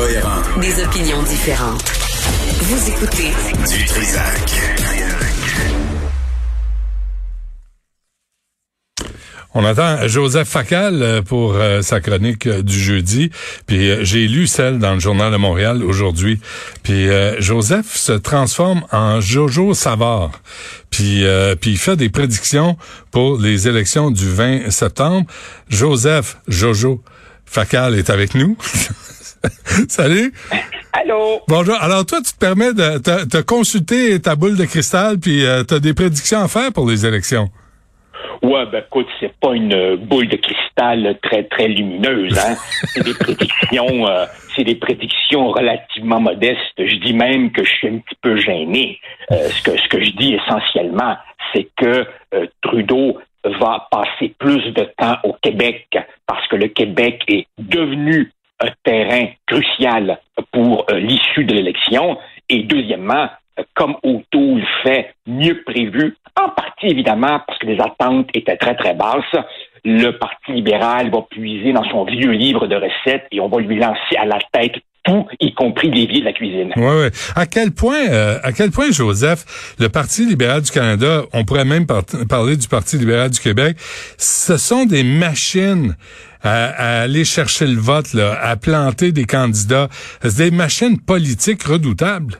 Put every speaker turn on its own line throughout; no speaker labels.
Des
opinions différentes. Vous écoutez
Du Trisac.
On attend Joseph Facal euh, pour euh, sa chronique euh, du jeudi. Puis j'ai lu celle dans le Journal de Montréal aujourd'hui. Puis Joseph se transforme en Jojo Savard. Puis, puis il fait des prédictions pour les élections du 20 septembre. Joseph Jojo Facal est avec nous. Salut.
Allô?
Bonjour. Alors toi, tu te permets de te, consulter ta boule de cristal, puis tu as des prédictions à faire pour les élections.
Ouais, ben écoute, c'est pas une boule de cristal très très lumineuse, hein. c'est des prédictions, euh, c'est des prédictions relativement modestes. Je dis même que je suis un petit peu gêné. Euh, ce que ce que je dis essentiellement, c'est que euh, Trudeau va passer plus de temps au Québec parce que le Québec est devenu un terrain crucial pour l'issue de l'élection. Et deuxièmement, comme O'Toole fait mieux prévu, en partie évidemment parce que les attentes étaient très très basses. Le Parti libéral va puiser dans son vieux livre de recettes et on va lui lancer à la tête tout, y compris des vies de la cuisine.
Oui, oui. À quel point, euh, à quel point, Joseph, le Parti libéral du Canada, on pourrait même parler du Parti libéral du Québec, ce sont des machines à, aller chercher le vote, là, à planter des candidats. C'est des machines politiques redoutables.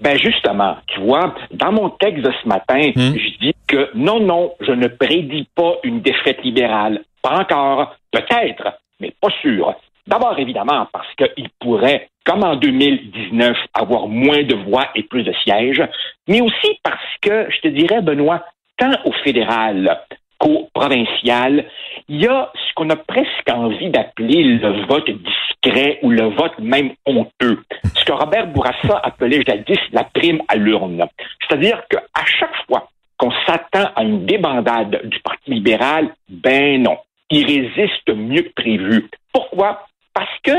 Ben justement, tu vois, dans mon texte de ce matin, hmm. je dis que non, non, je ne prédis pas une défaite libérale. Pas encore, peut-être, mais pas sûr. D'abord, évidemment, parce qu'il pourrait, comme en 2019, avoir moins de voix et plus de sièges, mais aussi parce que, je te dirais, Benoît, tant au fédéral qu'au provincial, il y a qu'on a presque envie d'appeler le vote discret ou le vote même honteux. Ce que Robert Bourassa appelait jadis la prime à l'urne. C'est-à-dire qu'à chaque fois qu'on s'attend à une débandade du Parti libéral, ben non. Il résiste mieux que prévu. Pourquoi? Parce que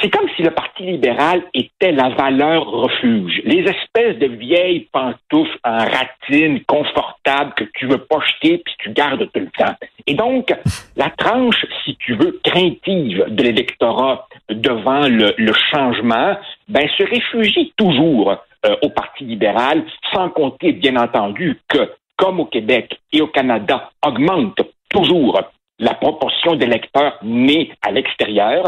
c'est comme si le Parti libéral était la valeur refuge. Les espèces de vieilles pantoufles en ratine confortables que tu veux pas jeter puis tu gardes tout le temps. Et donc, la tranche, si tu veux, craintive de l'électorat devant le, changement, ben, se réfugie toujours euh, au Parti libéral, sans compter, bien entendu, que, comme au Québec et au Canada, augmente toujours la proportion d'électeurs nés à l'extérieur.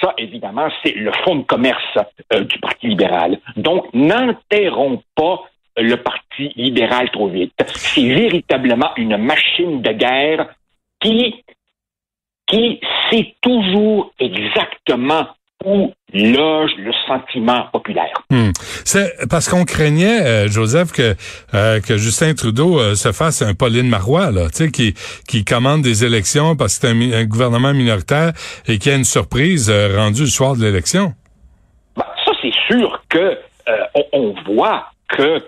Ça, évidemment, c'est le fonds de commerce euh, du Parti libéral. Donc, n'enterrons pas le Parti libéral trop vite. C'est véritablement une machine de guerre qui, qui sait toujours exactement où loge le sentiment populaire.
Hmm. C'est parce qu'on craignait, euh, Joseph, que euh, que Justin Trudeau euh, se fasse un Pauline Marois, là, tu sais, qui qui commande des élections parce que c'est un, gouvernement minoritaire et qui a une surprise rendue le soir de l'élection.
Bah, ça, c'est sûr que on, on, voit que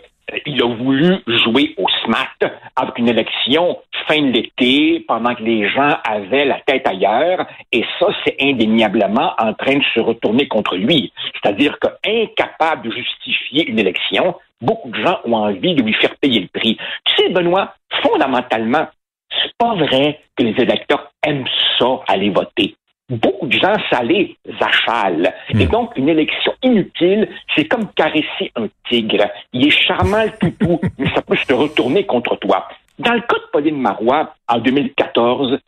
il a voulu jouer au SMAT avec une élection fin de l'été, pendant que les gens avaient la tête ailleurs, et ça, c'est indéniablement en train de se retourner contre lui. C'est-à-dire qu'incapable de justifier une élection, beaucoup de gens ont envie de lui faire payer le prix. Tu sais, Benoît, fondamentalement, c'est pas vrai que les électeurs aiment ça, aller voter beaucoup de gens, ça les achale. Et hmm. donc, une élection inutile, c'est comme caresser un tigre. Il est charmant le toutou, mais ça peut se retourner contre toi. Dans le cas de Pauline Marois, en 2014,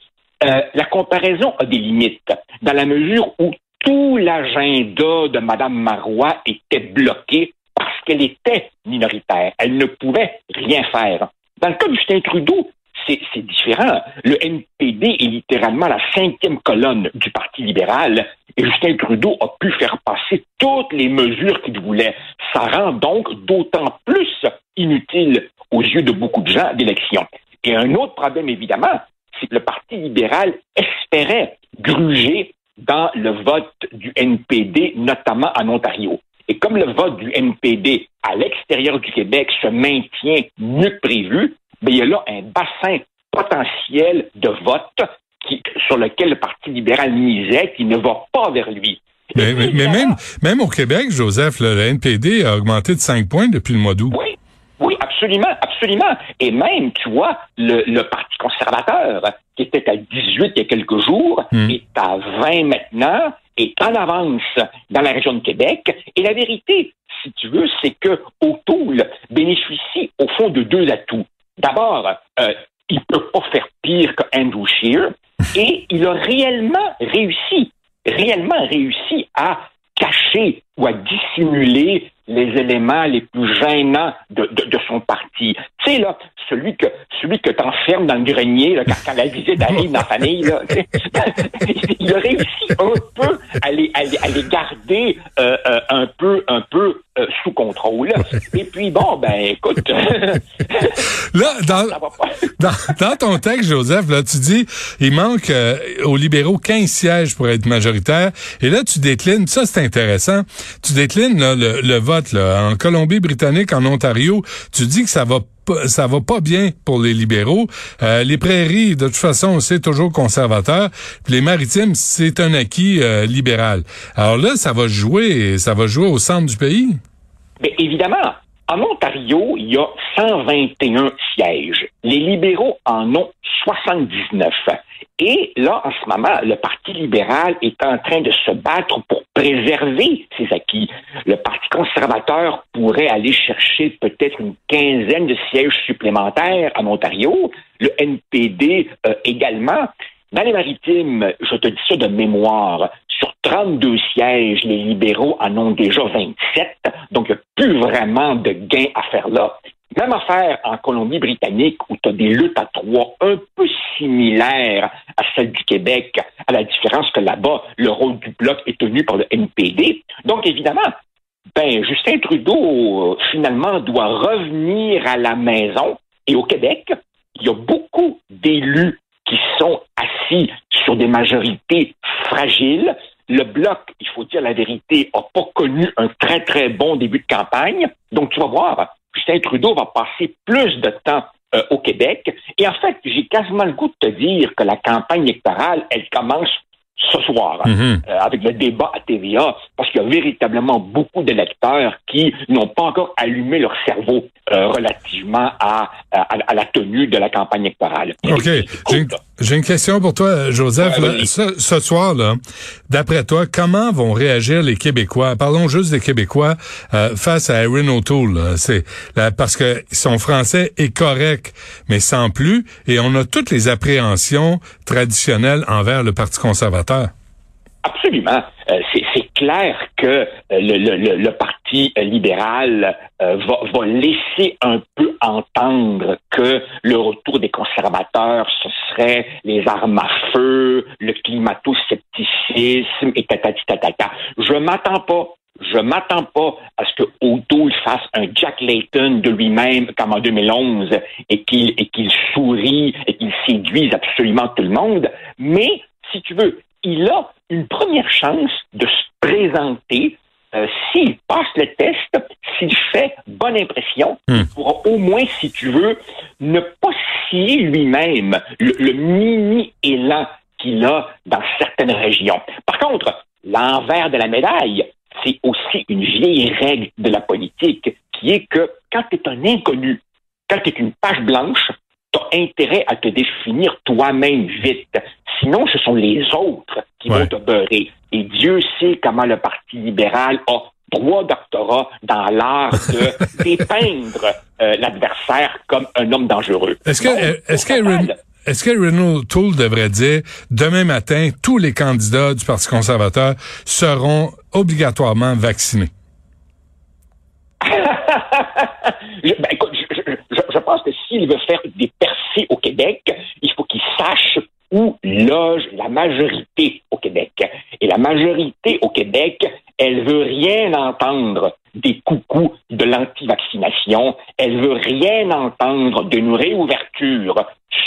euh, la comparaison a des limites, dans la mesure où tout l'agenda de Mme Marois était bloqué parce qu'elle était minoritaire. Elle ne pouvait rien faire. Dans le cas de Justin Trudeau, c'est différent. Le NPD est littéralement la cinquième colonne du Parti libéral et Justin Trudeau a pu faire passer toutes les mesures qu'il voulait. Ça rend donc d'autant plus inutile aux yeux de beaucoup de gens d'élection. Et un autre problème, évidemment, c'est que le Parti libéral espérait gruger dans le vote du NPD, notamment en Ontario. Et comme le vote du NPD à l'extérieur du Québec se maintient mieux que prévu, mais ben, il y a là un bassin potentiel de vote qui, sur lequel le Parti libéral misait, qui ne va pas vers lui.
Mais, même, même au Québec, Joseph, le NPD a augmenté de 5 points depuis le mois d'août.
Oui, absolument, absolument. Et même, tu vois, le, le Parti conservateur, qui était à 18 il y a quelques jours, hmm. est à 20 maintenant, est en avance dans la région de Québec. Et la vérité, si tu veux, c'est que O'Toole bénéficie au fond de deux atouts. D'abord, euh, il peut pas faire pire que Andrew Scheer, et il a réellement réussi, réellement réussi à cacher ou à dissimuler les éléments les plus gênants de, de, son parti. Tu sais, là, celui que celui que dans le grenier là, quand, la visite arrive dans la famille, il a réussi un peu à les, à les, garder euh, euh, un peu un peu contrôle. Et puis bon, ben écoute.
là, dans, dans, dans, ton texte, Joseph, là, tu dis il manque aux libéraux 15 sièges pour être majoritaire. Et là, tu déclines, ça c'est intéressant, tu déclines le, le vote en Colombie-Britannique, en Ontario, tu dis que ça va ça va pas bien pour les libéraux. Euh, les prairies, de toute façon, c'est toujours conservateur. les maritimes, c'est un acquis euh, libéral. Alors là, ça va jouer, ça va jouer au centre du pays?
Mais évidemment, en Ontario, il y a 121 sièges. Les libéraux en ont 79. Et là, en ce moment, le Parti libéral est en train de se battre pour préserver ses acquis. Le Parti conservateur pourrait aller chercher peut-être une quinzaine de sièges supplémentaires en Ontario, le NPD euh, également. Dans les maritimes, je te dis ça de mémoire, sur 32 sièges, les libéraux en ont déjà 27, donc il n'y a plus vraiment de gain à faire là. Même affaire en Colombie-Britannique où tu as des luttes à trois un peu similaires à celles du Québec, à la différence que là-bas, le rôle du bloc est tenu par le NPD. Donc évidemment, ben Justin Trudeau euh, finalement doit revenir à la maison et au Québec, il y a beaucoup d'élus qui sont assis sur des majorités fragiles. Le bloc, il faut dire la vérité, n'a pas connu un très très bon début de campagne. Donc tu vas voir, Justin Trudeau va passer plus de temps euh, au Québec. Et en fait, j'ai quasiment le goût de te dire que la campagne électorale, elle commence ce soir, mhm. euh, avec le débat à TVA, parce qu'il y a véritablement beaucoup d'électeurs qui n'ont pas encore allumé leur cerveau euh, relativement à, à, la tenue de la campagne électorale.
OK. J'ai une, question pour toi, Joseph. ce, soir, là, d'après toi, comment vont réagir les Québécois? Parlons juste des Québécois euh, face à Erin O'Toole. C'est parce que son français est correct, mais sans plus, et on a toutes les appréhensions traditionnelles envers le Parti conservateur.
Absolument. Euh, c'est clair que euh, le, Parti libéral euh, va, laisser un peu entendre que le retour des conservateurs, ce serait les armes à feu, le climato-scepticisme et tatati tatata. Je m'attends pas je m'attends pas à ce que O'Toole fasse un Jack Layton de lui-même comme en 2011 et qu'il et qu'il sourit et qu'il séduise absolument tout le monde. Mais si tu veux, il a une première chance de se présenter euh, s'il passe le test, s'il fait bonne impression, hmm. il pourra au moins, si tu veux, ne pas scier lui-même le, mini-élan qu'il a dans certaines régions. Par contre, l'envers de la médaille, c'est aussi une vieille règle de la politique qui est que quand tu es un inconnu, quand tu es une page blanche, tu as intérêt à te définir toi-même vite. Sinon, ce sont les autres qui vont te beurrer. Et Dieu sait comment le Parti libéral a droit doctorat dans l'art de dépeindre euh, l'adversaire comme un homme dangereux.
Est-ce que, est-ce que, est-ce que Renault Toole devrait dire demain matin, tous les candidats du Parti conservateur seront obligatoirement vaccinés?
ben, écoute, je, pense que s'il veut faire des percées au Québec, il faut qu'il sache où loge la majorité au Québec. Et la majorité au Québec, elle veut rien entendre des coucous de l'anti-vaccination. Elle veut rien entendre d'une réouverture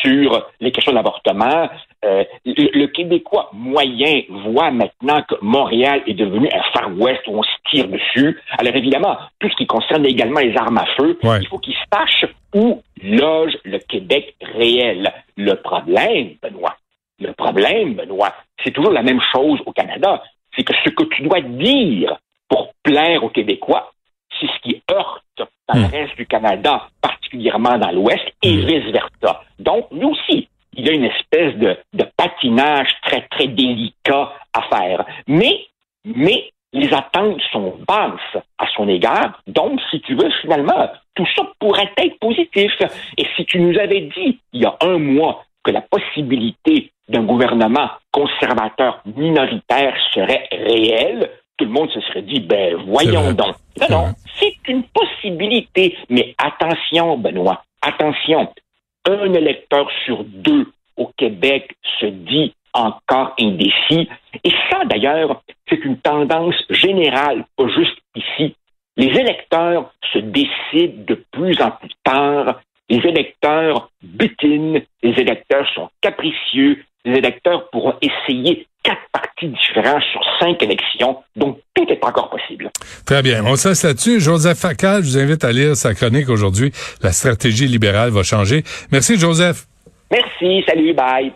sur les questions d'avortement. Euh, le, Québécois moyen voit maintenant que Montréal est devenu un Far West où on se tire dessus. Alors évidemment, tout ce qui concerne également les armes à feu, il faut qu'ils sachent où loge le Québec réel. Le problème, Benoît, le problème, Benoît, c'est toujours la même chose au Canada. C'est que ce que tu dois dire pour plaire aux Québécois, c'est ce qui heurte dans le hmm. reste du Canada, particulièrement dans l'Ouest, et hmm. vice-versa. Donc, nous aussi, il y a une espèce de, de patinage très, très délicat à faire. Mais, mais les attentes sont basses à son égard. Donc, si tu veux, finalement, tout ça pourrait être positif. Et si tu nous avais dit, il y a un mois, que la possibilité d'un gouvernement conservateur minoritaire serait réelle, tout le monde se serait dit, ben voyons donc. Non, non, c'est une possibilité. Mais attention, Benoît, attention. Un électeur sur deux au Québec se dit encore indécis. Et ça, d'ailleurs, c'est une tendance générale, pas juste ici. Les électeurs se décident de plus en plus tard. Les électeurs butinent. Les électeurs sont capricieux. Les électeurs pourront essayer quatre partis différents sur cinq élections. Donc, tout est encore.
Très bien. On cesse là-dessus. Joseph Facal, je vous invite à lire sa chronique aujourd'hui. La stratégie libérale va changer. Merci, Joseph.
Merci. Salut. Bye.